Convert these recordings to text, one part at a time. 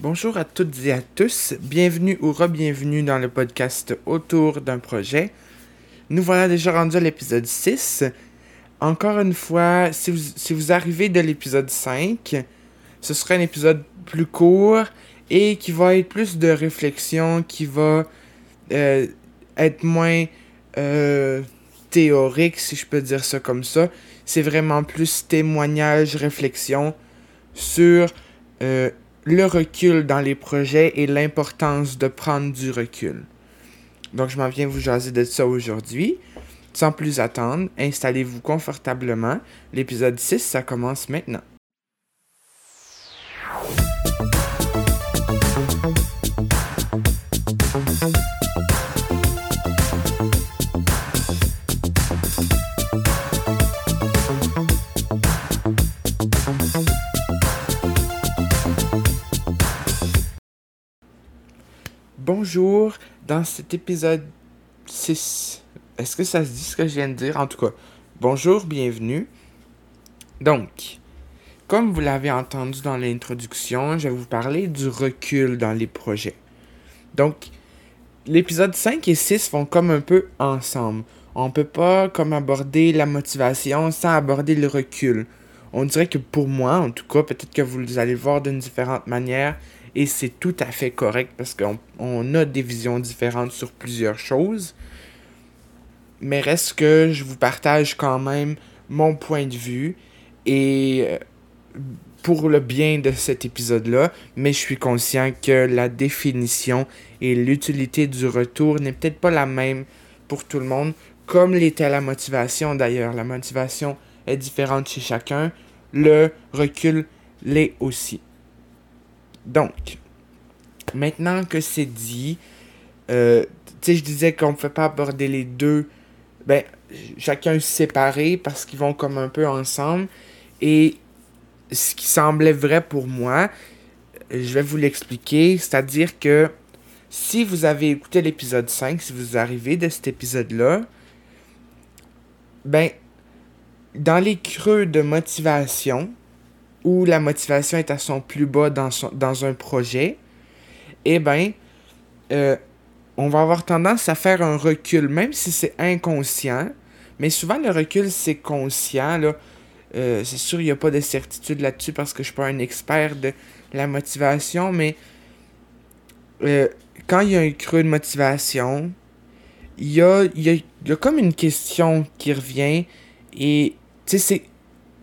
Bonjour à toutes et à tous, bienvenue ou re-bienvenue dans le podcast Autour d'un projet. Nous voilà déjà rendus à l'épisode 6. Encore une fois, si vous, arrivez de l'épisode 5, ce sera un épisode plus court et qui va être plus de réflexion, qui va euh, être moins euh, théorique, si je peux dire ça comme ça. C'est vraiment plus témoignage, réflexion sur euh, le recul dans les projets et l'importance de prendre du recul. Donc, je m'en viens vous jaser de ça aujourd'hui. Sans plus attendre, installez-vous confortablement. L'épisode 6, ça commence maintenant. Bonjour, dans cet épisode 6, est-ce que ça se dit ce que je viens de dire? En tout cas, bonjour, bienvenue. Donc, comme vous l'avez entendu dans l'introduction, je vais vous parler du recul dans les projets. Donc, l'épisode 5 et 6 vont comme un peu ensemble. On peut pas comme aborder la motivation sans aborder le recul. On dirait que pour moi, en tout cas, peut-être que vous allez le voir d'une différente manière, et c'est tout à fait correct parce qu'on a des visions différentes sur plusieurs choses. Mais reste que je vous partage quand même mon point de vue et euh, pour le bien de cet épisode-là, mais je suis conscient que la définition et l'utilité du retour n'est peut-être pas la même pour tout le monde, comme l'était la motivation d'ailleurs. La motivation est différente chez chacun, le recul l'est aussi. Donc, maintenant que c'est dit, euh, tu sais, je disais qu'on ne peut pas aborder les deux, ben, chacun séparé parce qu'ils vont comme un peu ensemble. Et ce qui semblait vrai pour moi, je vais vous l'expliquer, c'est-à-dire que si vous avez écouté l'épisode 5, si vous arrivez de cet épisode-là, ben, dans les creux de motivation, où la motivation est à son plus bas dans, un projet, eh bien, euh, on va avoir tendance à faire un recul, même si c'est inconscient. Mais souvent, le recul, c'est conscient. Euh, c'est sûr, il n'y a pas de certitude là-dessus parce que je ne suis pas un expert de la motivation, mais euh, quand il y a un creux de motivation, il y a, y, a, y a comme une question qui revient et tu sais, c'est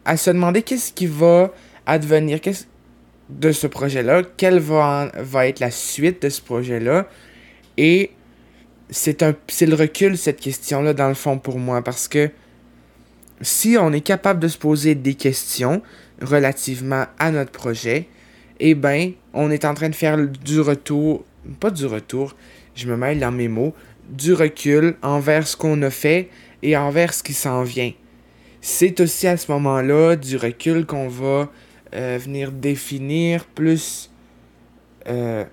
à se demander qu'est-ce qui va advenir de ce projet-là, quelle va, être la suite de ce projet-là. Et c'est un c'est le recul, cette question-là, dans le fond, pour moi, parce que si on est capable de se poser des questions relativement à notre projet, eh bien, on est en train de faire du retour, pas du retour, je me mêle dans mes mots, du recul envers ce qu'on a fait et envers ce qui s'en vient. C'est aussi à ce moment-là du recul qu'on va euh, venir définir plus euh,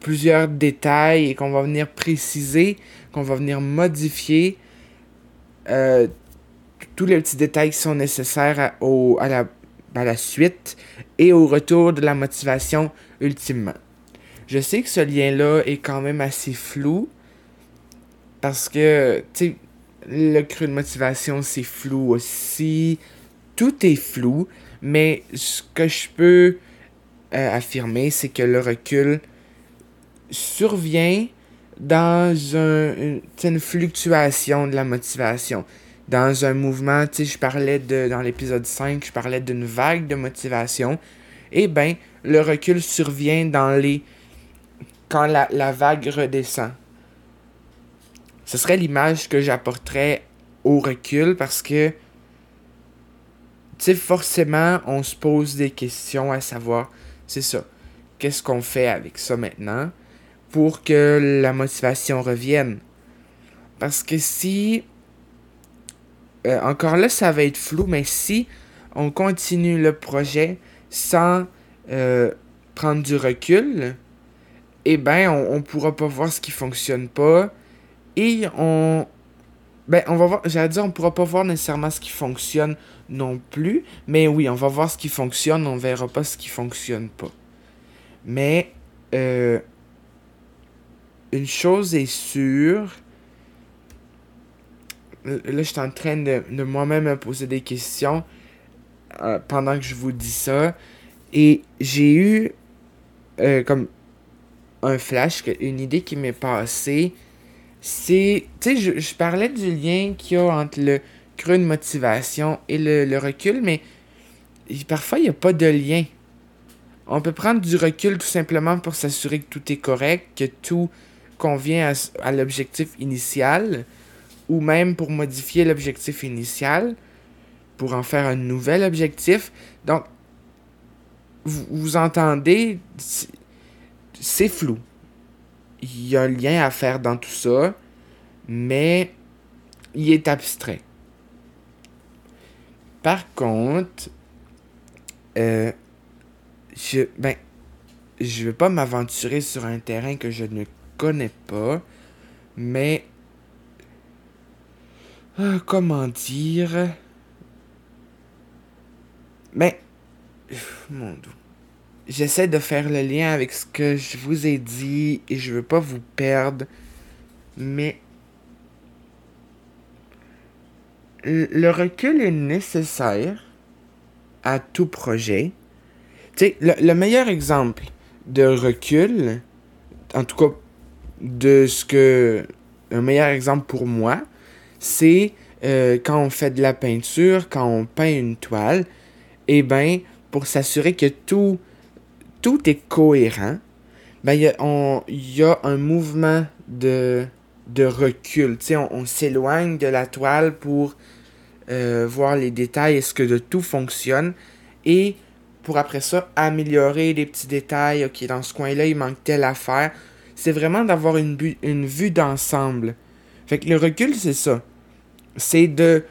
plusieurs détails et qu'on va venir préciser, qu'on va venir modifier euh, tous les petits détails qui sont nécessaires à, au, à, la, à la suite et au retour de la motivation ultimement. Je sais que ce lien-là est quand même assez flou parce que, tu sais, le cru de motivation, c'est flou aussi. Tout est flou. Mais ce que je peux euh, affirmer, c'est que le recul survient dans un, une, fluctuation de la motivation. Dans un mouvement, tu sais, je parlais de, dans l'épisode 5, je parlais d'une vague de motivation. Eh bien, le recul survient dans les. quand la, la vague redescend. Ce serait l'image que j'apporterais au recul parce que sais, forcément, on se pose des questions à savoir, c'est ça, qu'est-ce qu'on fait avec ça maintenant pour que la motivation revienne? Parce que si, euh, encore là, ça va être flou, mais si on continue le projet sans euh, prendre du recul, eh ben, on ne pourra pas voir ce qui fonctionne pas et on, ben, on va voir, j'allais dire, on pourra pas voir nécessairement ce qui fonctionne non plus, mais oui, on va voir ce qui fonctionne, on verra pas ce qui fonctionne pas. Mais euh, une chose est sûre. Là, je suis en train de, moi-même me poser des questions euh, pendant que je vous dis ça. Et j'ai eu euh, comme un flash, une idée qui m'est passée. C'est. Tu sais, je, parlais du lien qu'il y a entre le creux de motivation et le, recul, mais parfois, il n'y a pas de lien. On peut prendre du recul tout simplement pour s'assurer que tout est correct, que tout convient à, l'objectif initial, ou même pour modifier l'objectif initial, pour en faire un nouvel objectif. Donc, vous, vous entendez, c'est flou. Il y a un lien à faire dans tout ça, mais il est abstrait. Par contre, euh, je, ben, je vais pas m'aventurer sur un terrain que je ne connais pas, mais ah, comment dire? Mais mon dieu. J'essaie de faire le lien avec ce que je vous ai dit et je veux pas vous perdre, mais le recul est nécessaire à tout projet. Tu sais, le, meilleur exemple de recul, en tout cas de ce que. Un meilleur exemple pour moi, c'est euh, quand on fait de la peinture, quand on peint une toile, eh ben, pour s'assurer que tout, tout est cohérent, ben, il y, a un mouvement de, de recul. On, on s'éloigne de la toile pour euh, voir les détails, est-ce que de tout fonctionne, et pour après ça améliorer les petits détails, ok, dans ce coin-là, il manque telle affaire. C'est vraiment d'avoir une, une vue d'ensemble. Fait que le recul, c'est ça. C'est de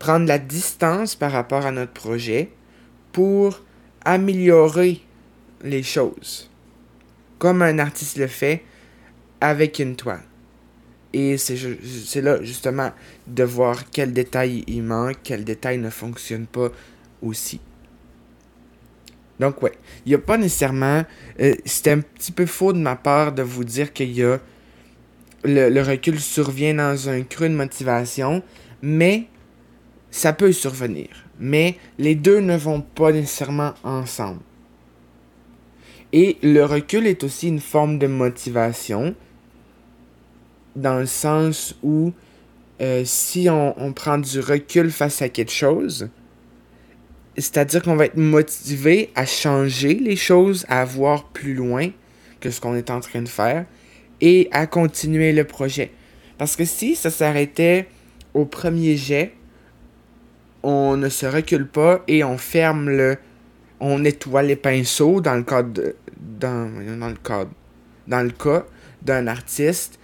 prendre la distance par rapport à notre projet pour améliorer les choses. Comme un artiste le fait avec une toile. Et c'est là, justement, de voir quel détail il manque, quel détail ne fonctionne pas aussi. Donc, ouais, il n'y a pas nécessairement. Euh, C'était un petit peu faux de ma part de vous dire qu'il y a. Le, recul survient dans un creux de motivation, mais ça peut survenir. Mais les deux ne vont pas nécessairement ensemble. Et le recul est aussi une forme de motivation dans le sens où euh, si on, prend du recul face à quelque chose, c'est-à-dire qu'on va être motivé à changer les choses, à voir plus loin que ce qu'on est en train de faire et à continuer le projet. Parce que si ça s'arrêtait au premier jet, on ne se recule pas et on ferme le. On nettoie les pinceaux dans le cadre. dans, le cadre. Dans le cas d'un artiste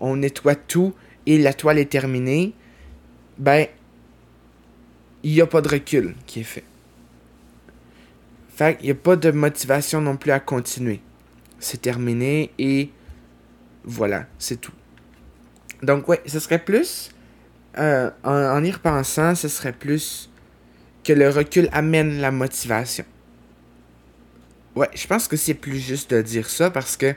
on nettoie tout et la toile est terminée, ben, il n'y a pas de recul qui est fait. Fait qu'il n'y a pas de motivation non plus à continuer. C'est terminé et voilà, c'est tout. Donc, ouais, ce serait plus, euh, en y repensant, ce serait plus que le recul amène la motivation. Ouais, je pense que c'est plus juste de dire ça parce que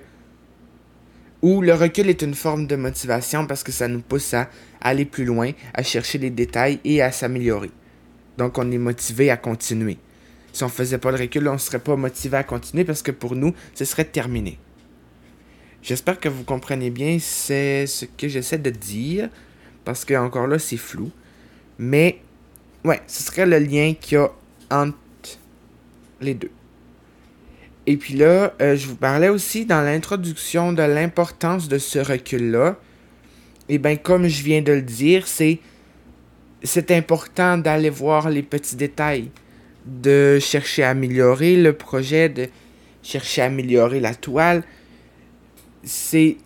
ou le recul est une forme de motivation parce que ça nous pousse à aller plus loin, à chercher les détails et à s'améliorer. Donc on est motivé à continuer. Si on faisait pas le recul, on ne serait pas motivé à continuer parce que pour nous, ce serait terminé. J'espère que vous comprenez bien c'est ce que j'essaie de dire parce que encore là c'est flou. Mais ouais, ce serait le lien qu'il y a entre les deux. Et puis là, euh, je vous parlais aussi dans l'introduction de l'importance de ce recul-là. Et bien, comme je viens de le dire, c'est, c'est important d'aller voir les petits détails, de chercher à améliorer le projet, de chercher à améliorer la toile. C'est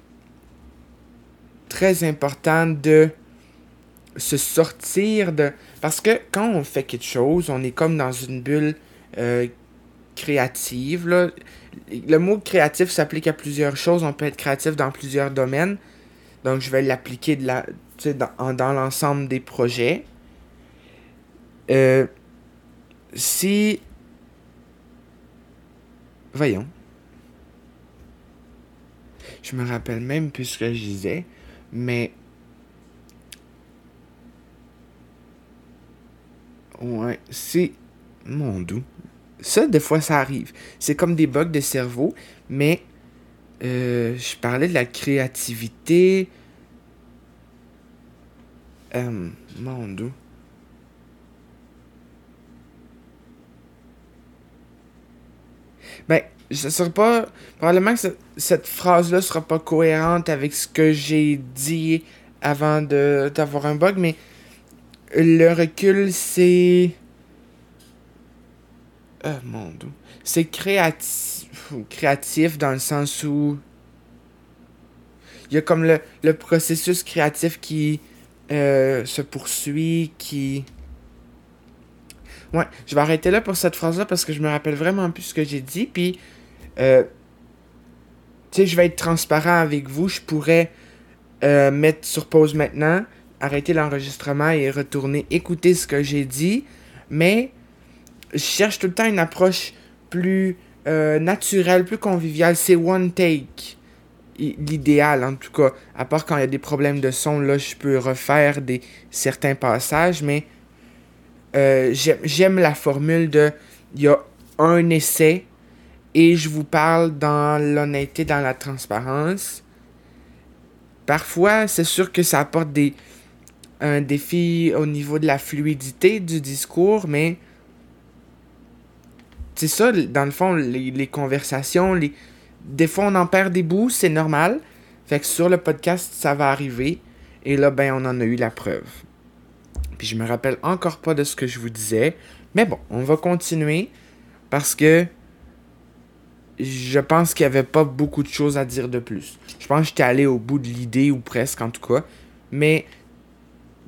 très important de se sortir de... Parce que quand on fait quelque chose, on est comme dans une bulle euh, créative. Le mot créatif s'applique à plusieurs choses. On peut être créatif dans plusieurs domaines. Donc, je vais l'appliquer dans, l'ensemble des projets. Euh, si. Voyons. Je me rappelle même plus ce que je disais, mais. Ouais, c'est. Mon doux. Ça, des fois, ça arrive. C'est comme des bugs de cerveau, mais euh, je parlais de la créativité. Euh, mon doux. Ben, ça sera pas. Probablement que cette phrase-là sera pas cohérente avec ce que j'ai dit avant d'avoir un bug, mais le recul, c'est. Euh, mon dieu. C'est créatif, créatif dans le sens où. Il y a comme le, le processus créatif qui euh, se poursuit, qui Ouais, je vais arrêter là pour cette phrase-là parce que je me rappelle vraiment plus ce que j'ai dit. Puis, euh, tu sais, je vais être transparent avec vous. Je pourrais euh, mettre sur pause maintenant, arrêter l'enregistrement et retourner écouter ce que j'ai dit. Mais je cherche tout le temps une approche plus euh, naturelle, plus conviviale. C'est one take. L'idéal, en tout cas. À part quand il y a des problèmes de son, là, je peux refaire des, certains passages, mais euh, j'aime la formule de il y a un essai et je vous parle dans l'honnêteté, dans la transparence. Parfois, c'est sûr que ça apporte des, un défi au niveau de la fluidité du discours, mais c'est ça, dans le fond, les, conversations, les... des fois on en perd des bouts, c'est normal. Fait que sur le podcast, ça va arriver. Et là, ben, on en a eu la preuve. Puis je me rappelle encore pas de ce que je vous disais. Mais bon, on va continuer parce que je pense qu'il n'y avait pas beaucoup de choses à dire de plus. Je pense que j'étais allé au bout de l'idée, ou presque en tout cas. Mais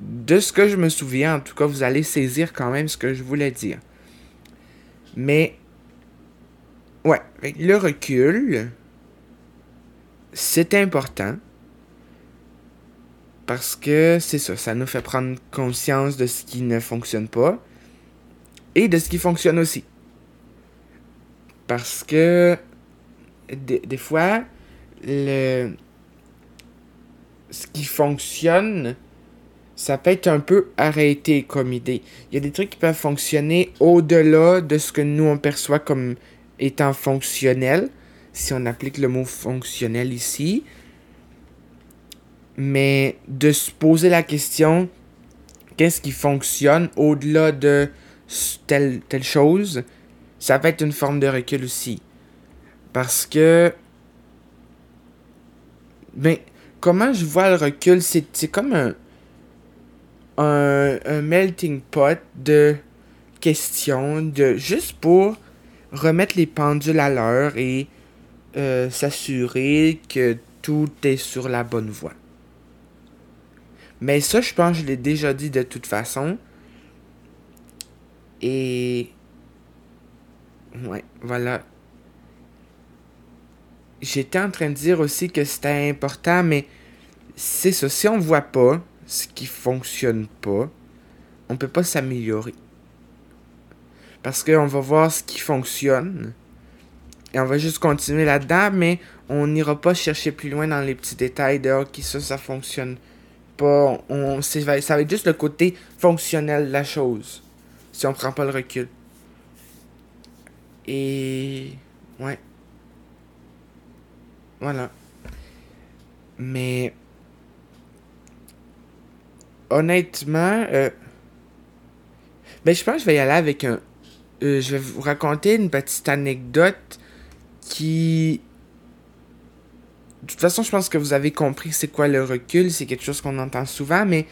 de ce que je me souviens, en tout cas, vous allez saisir quand même ce que je voulais dire. Mais, ouais, le recul, c'est important. Parce que c'est ça, ça nous fait prendre conscience de ce qui ne fonctionne pas et de ce qui fonctionne aussi. Parce que des, fois, le, ce qui fonctionne, ça peut être un peu arrêté comme idée. Il y a des trucs qui peuvent fonctionner au-delà de ce que nous on perçoit comme étant fonctionnel, si on applique le mot fonctionnel ici mais de se poser la question qu'est-ce qui fonctionne au-delà de telle, telle chose, ça peut être une forme de recul aussi. Parce que. Mais comment je vois le recul, c'est comme un, un, melting pot de questions, de juste pour remettre les pendules à l'heure et euh, s'assurer que tout est sur la bonne voie. Mais ça, je pense que je l'ai déjà dit de toute façon. Et... Ouais, voilà. J'étais en train de dire aussi que c'était important, mais c'est ça. Si on voit pas ce qui fonctionne pas, on peut pas s'améliorer. Parce qu'on va voir ce qui fonctionne. Et on va juste continuer là-dedans, mais on n'ira pas chercher plus loin dans les petits détails de OK, ça, ça fonctionne pas. On, ça va être juste le côté fonctionnel de la chose. Si on prend pas le recul. Et. Ouais. Voilà. Mais. Honnêtement. Euh, ben, je pense que je vais y aller avec un. Euh, je vais vous raconter une petite anecdote qui de toute façon, je pense que vous avez compris c'est quoi le recul. C'est quelque chose qu'on entend souvent, mais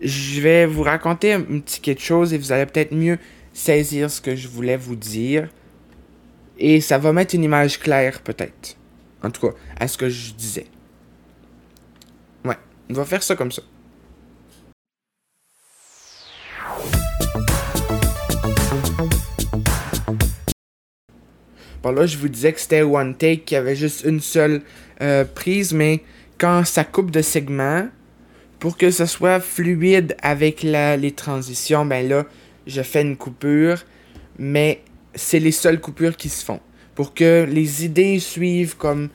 je vais vous raconter un petit quelque chose et vous allez peut-être mieux saisir ce que je voulais vous dire. Et ça va mettre une image claire, peut-être. En tout cas, à ce que je disais. Ouais, on va faire ça comme ça. Bon là, je vous disais que c'était one take, qu'il y avait juste une seule euh, prise, mais quand ça coupe de segments, pour que ce soit fluide avec la, les transitions, ben là, je fais une coupure, mais c'est les seules coupures qui se font. Pour que les idées suivent comme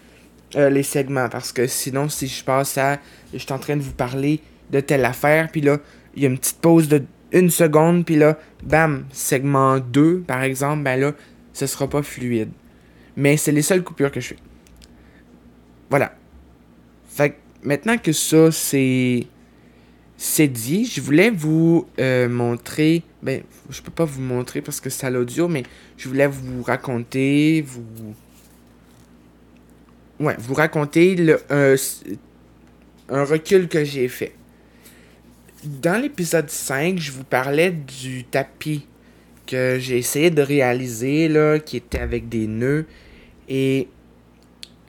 euh, les segments. Parce que sinon, si je passe à. Je suis en train de vous parler de telle affaire, puis là, il y a une petite pause de une seconde, puis là, bam, segment 2, par exemple, ben là, ce sera pas fluide. Mais c'est les seules coupures que je fais. Voilà. Fait maintenant que ça, c'est c'est dit, je voulais vous euh, montrer, ben, je peux pas vous montrer parce que c'est à l'audio, mais je voulais vous raconter, vous, ouais, vous raconter le, un recul que j'ai fait. Dans l'épisode 5, je vous parlais du tapis que j'ai essayé de réaliser, là, qui était avec des nœuds, et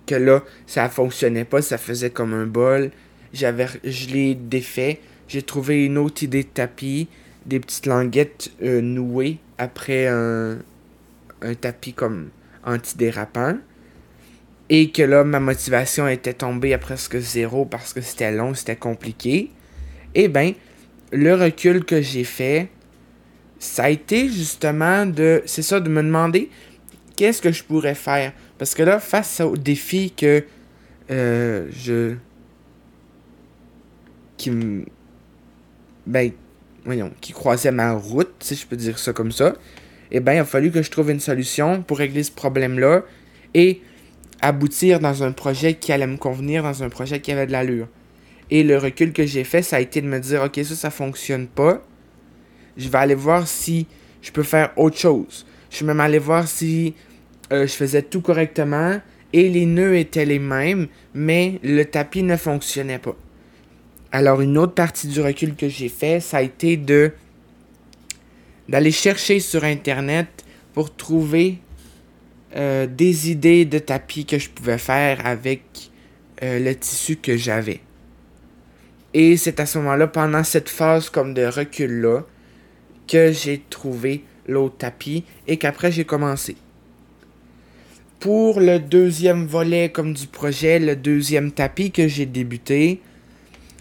que là, ça fonctionnait pas, ça faisait comme un bol. J'avais, je l'ai défait j'ai trouvé une autre idée de tapis, des petites languettes euh, nouées après un, un tapis comme antidérapant. Et que là, ma motivation était tombée à presque zéro parce que c'était long, c'était compliqué. Eh bien, le recul que j'ai fait, ça a été justement de. C'est ça, de me demander qu'est-ce que je pourrais faire? Parce que là, face au défi que euh, je. qui me ben, voyons, qui croisait ma route, si je peux dire ça comme ça, eh bien, il a fallu que je trouve une solution pour régler ce problème-là et aboutir dans un projet qui allait me convenir, dans un projet qui avait de l'allure. Et le recul que j'ai fait, ça a été de me dire, ok, ça, ça fonctionne pas. Je vais aller voir si je peux faire autre chose. Je vais même aller voir si euh, je faisais tout correctement et les nœuds étaient les mêmes, mais le tapis ne fonctionnait pas. Alors, une autre partie du recul que j'ai fait, ça a été de d'aller chercher sur Internet pour trouver euh, des idées de tapis que je pouvais faire avec euh, le tissu que j'avais. Et c'est à ce moment-là, pendant cette phase comme de recul-là, que j'ai trouvé l'autre tapis et qu'après j'ai commencé. Pour le deuxième volet comme du projet, le deuxième tapis que j'ai débuté,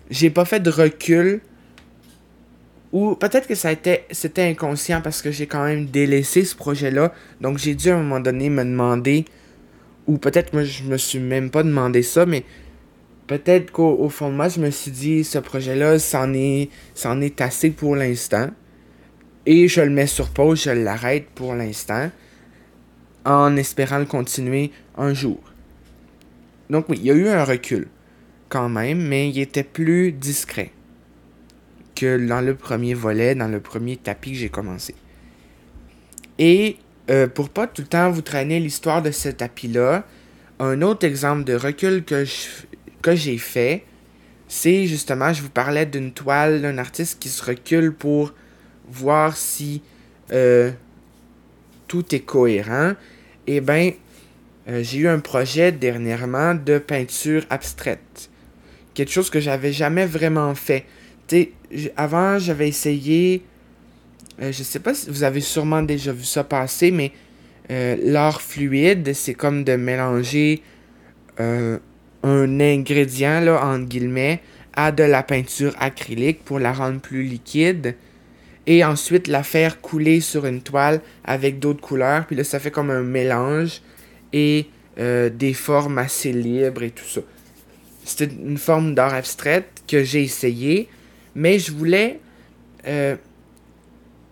j'ai pas fait de recul. Ou peut-être que ça c'était inconscient parce que j'ai quand même délaissé ce projet-là. Donc j'ai dû à un moment donné me demander, ou peut-être moi je me suis même pas demandé ça, mais peut-être qu'au fond de moi je me suis dit ce projet-là, c'en est, est assez pour l'instant. Et je le mets sur pause, je l'arrête pour l'instant, en espérant le continuer un jour. Donc oui, il y a eu un recul quand même, mais il était plus discret que dans le premier volet, dans le premier tapis que j'ai commencé. Et euh, pour pas tout le temps vous traîner l'histoire de ce tapis-là, un autre exemple de recul que, que j'ai fait, c'est justement, je vous parlais d'une toile d'un artiste qui se recule pour voir si euh, tout est cohérent. Eh bien, euh, j'ai eu un projet dernièrement de peinture abstraite quelque chose que j'avais jamais vraiment fait. Avant, j'avais essayé. Euh, je sais pas si vous avez sûrement déjà vu ça passer, mais euh, l'art fluide, c'est comme de mélanger euh, un ingrédient, là, entre guillemets, à de la peinture acrylique pour la rendre plus liquide. Et ensuite la faire couler sur une toile avec d'autres couleurs. Puis là, ça fait comme un mélange et des formes assez libres et tout ça. C'était une forme d'art abstraite que j'ai essayé, mais je voulais euh,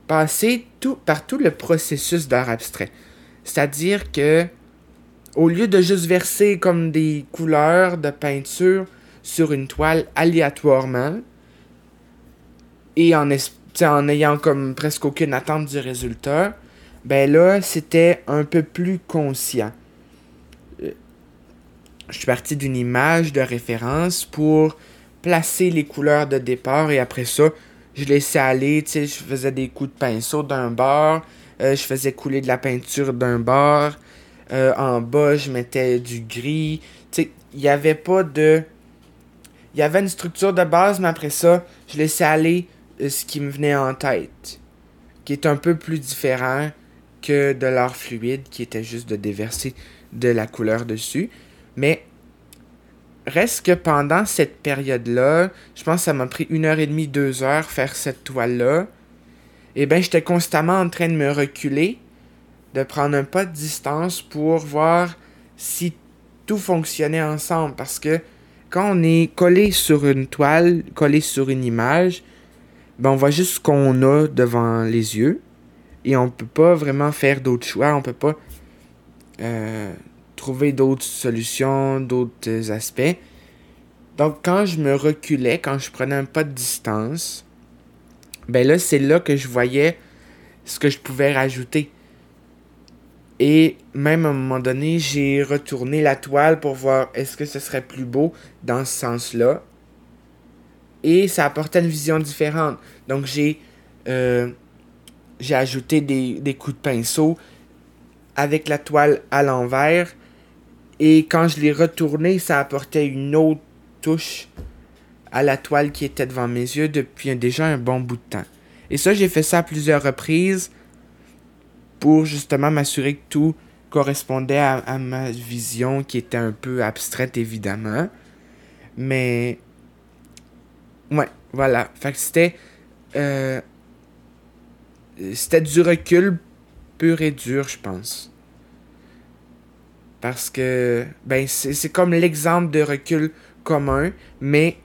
passer tout, par tout le processus d'art abstrait. C'est-à-dire que, au lieu de juste verser comme des couleurs de peinture sur une toile aléatoirement, et en, en ayant comme presque aucune attente du résultat, ben là, c'était un peu plus conscient. Je suis parti d'une image de référence pour placer les couleurs de départ et après ça, je laissais aller, tu sais, je faisais des coups de pinceau d'un bord, euh, je faisais couler de la peinture d'un bord, euh, en bas, je mettais du gris, tu il n'y avait pas de... Il y avait une structure de base, mais après ça, je laissais aller euh, ce qui me venait en tête, qui est un peu plus différent que de l'art fluide, qui était juste de déverser de la couleur dessus. Mais reste que pendant cette période-là, je pense que ça m'a pris une heure et demie, deux heures faire cette toile-là. Et eh bien, j'étais constamment en train de me reculer, de prendre un pas de distance pour voir si tout fonctionnait ensemble parce que quand on est collé sur une toile, collé sur une image, ben on voit juste ce qu'on a devant les yeux et on peut pas vraiment faire d'autres choix, on peut pas euh, trouver d'autres solutions, d'autres aspects. Donc quand je me reculais, quand je prenais un pas de distance, ben là c'est là que je voyais ce que je pouvais rajouter. Et même à un moment donné, j'ai retourné la toile pour voir est-ce que ce serait plus beau dans ce sens-là. Et ça apportait une vision différente. Donc j'ai euh, j'ai ajouté des, des, coups de pinceau avec la toile à l'envers. Et quand je l'ai retourné, ça apportait une autre touche à la toile qui était devant mes yeux depuis déjà un bon bout de temps. Et ça, j'ai fait ça à plusieurs reprises pour justement m'assurer que tout correspondait à, ma vision qui était un peu abstraite évidemment. Mais ouais, voilà. Fait que c'était euh, c'était du recul pur et dur, je pense. Parce que ben c'est comme l'exemple de recul commun, mais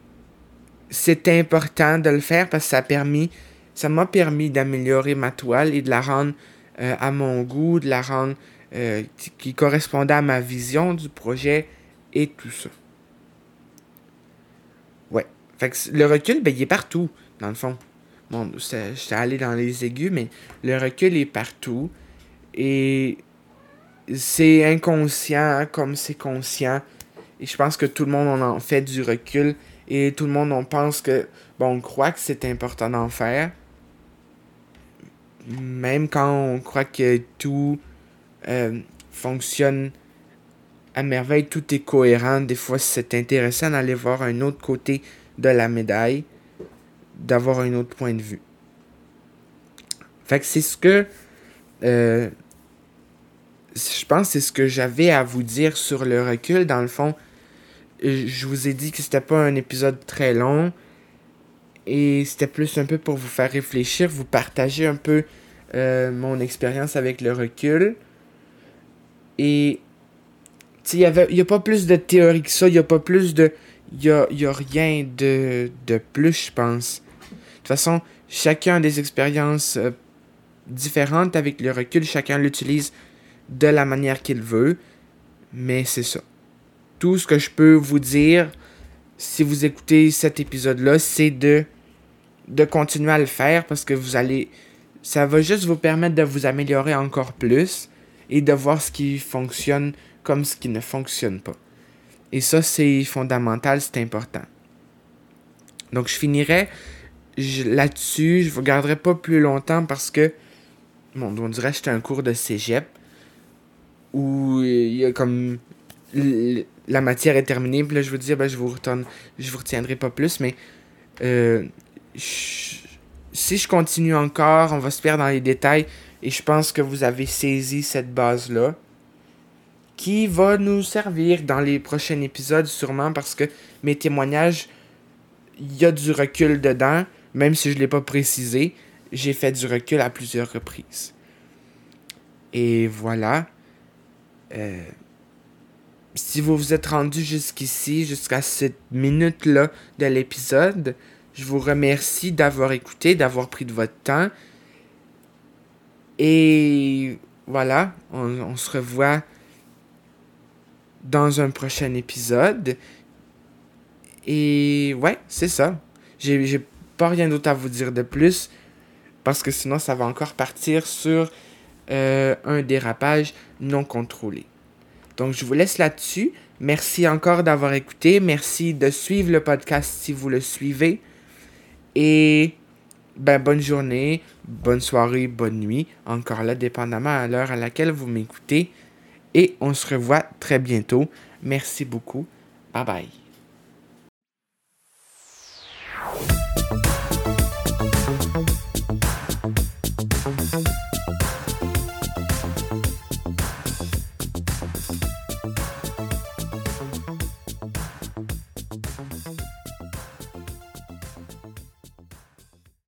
c'était important de le faire parce que ça a permis ça m'a permis d'améliorer ma toile et de la rendre euh, à mon goût, de la rendre euh, qui correspondait à ma vision du projet et tout ça. Fait le recul, ben, il est partout, dans le fond. Bon, j'étais allé dans les aigus, mais le recul est partout. Et c'est inconscient comme c'est conscient. Et je pense que tout le monde en fait du recul. Et tout le monde on pense que, bon, on croit que c'est important d'en faire même quand on croit que tout euh, fonctionne à merveille, tout est cohérent, des fois c'est intéressant d'aller voir un autre côté de la médaille, d'avoir un autre point de vue. Fait que c'est ce que euh, je pense c'est ce que j'avais à vous dire sur le recul. Dans le fond, je vous ai dit que c'était pas un épisode très long. Et c'était plus un peu pour vous faire réfléchir, vous partager un peu euh, mon expérience avec le recul. Et il n'y a pas plus de théorie que ça, il n'y a pas plus de... N'y a, y a, rien de, de plus, je pense. De toute façon, chacun a des expériences euh, différentes avec le recul, chacun l'utilise de la manière qu'il veut, mais c'est ça. Tout ce que je peux vous dire, si vous écoutez cet épisode-là, c'est de de continuer à le faire parce que vous allez. Ça va juste vous permettre de vous améliorer encore plus et de voir ce qui fonctionne comme ce qui ne fonctionne pas. Et ça, c'est fondamental, c'est important. Donc, je finirai là-dessus. Je ne vous garderai pas plus longtemps parce que, bon, on dirait que j'étais un cours de cégep où il y a comme la matière est terminée. Puis là, je vous dis, ben, je vous retourne, je vous retiendrai pas plus, mais euh, si je continue encore, on va se perdre dans les détails et je pense que vous avez saisi cette base-là qui va nous servir dans les prochains épisodes sûrement parce que mes témoignages, il y a du recul dedans, même si je ne l'ai pas précisé, j'ai fait du recul à plusieurs reprises. Et voilà. Euh, si vous vous êtes rendu jusqu'ici, jusqu'à cette minute-là de l'épisode, je vous remercie d'avoir écouté, d'avoir pris de votre temps. Et voilà, on, se revoit dans un prochain épisode. Et ouais, c'est ça. J'ai pas rien d'autre à vous dire de plus. Parce que sinon, ça va encore partir sur euh, un dérapage non contrôlé. Donc, je vous laisse là-dessus. Merci encore d'avoir écouté. Merci de suivre le podcast si vous le suivez. Et ben, bonne journée, bonne soirée, bonne nuit, encore là, dépendamment à l'heure à laquelle vous m'écoutez. Et on se revoit très bientôt. Merci beaucoup. Bye bye.